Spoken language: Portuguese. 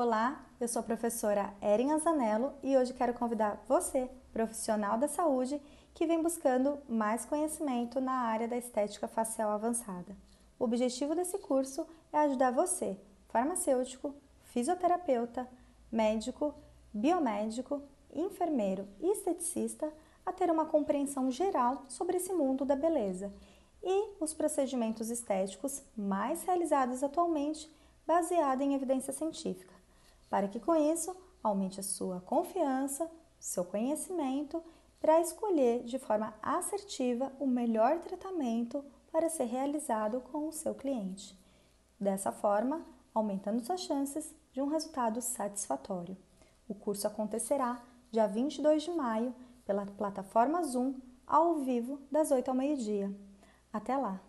Olá, eu sou a professora Erin Azanello e hoje quero convidar você, profissional da saúde, que vem buscando mais conhecimento na área da estética facial avançada. O objetivo desse curso é ajudar você, farmacêutico, fisioterapeuta, médico, biomédico, enfermeiro e esteticista, a ter uma compreensão geral sobre esse mundo da beleza e os procedimentos estéticos mais realizados atualmente, baseado em evidência científica para que com isso aumente a sua confiança, seu conhecimento para escolher de forma assertiva o melhor tratamento para ser realizado com o seu cliente. Dessa forma, aumentando suas chances de um resultado satisfatório. O curso acontecerá dia 22 de maio pela plataforma Zoom, ao vivo, das 8 ao meio-dia. Até lá!